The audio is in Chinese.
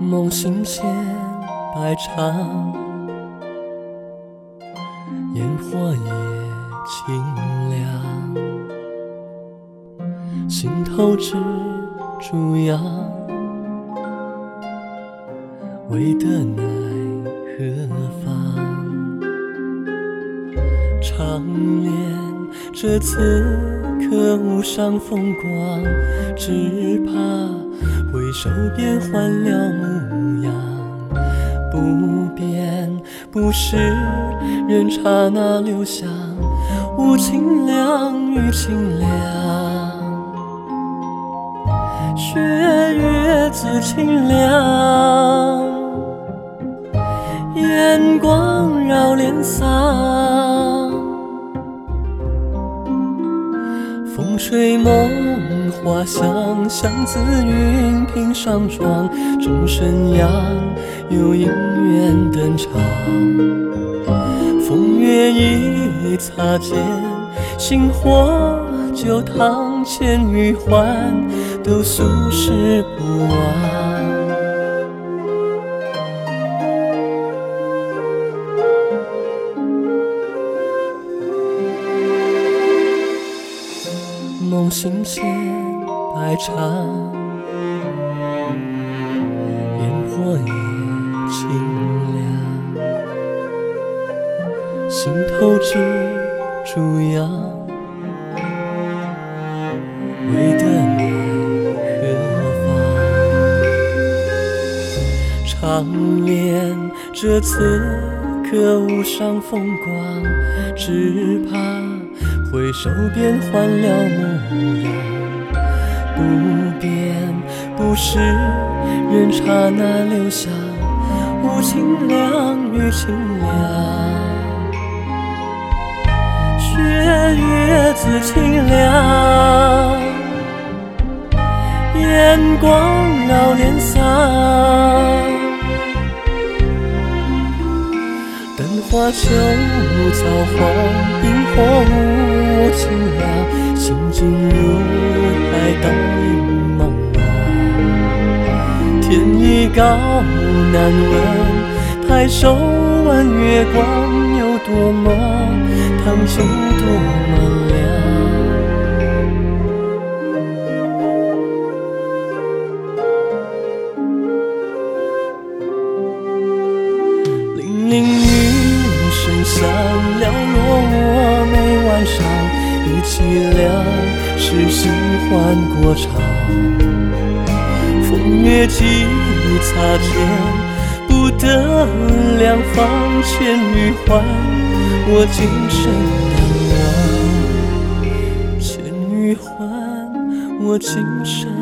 梦醒千百场，烟火也清凉，心头只烛阳，为得奈何方？长恋这此刻无上风光，只怕手边换了模样。不变不是人刹那留香，无情凉雨清凉，雪月自清凉，眼光绕脸桑。风吹梦花香，相自云屏上窗。钟声扬，有姻缘登场。风月一擦肩，星火酒堂，千余环，都俗世不忘。梦醒千百场，烟火也清凉，心头只朱阳，为得奈何方？长恋这此刻无上风光，只怕。回首变换了模样，不变不是人刹那留香，无情凉与清凉，雪月自清凉，眼光绕脸桑。灯花秋草黄，萤火无情凉，心静如海，倒影茫茫。天已高难问，抬手问月光有多么烫金多么亮。零零雨声响，寥落我眉晚上，一凄凉，是心欢过场。风月几擦肩，不得两方，千余欢，我今生难忘。千余欢，我今生。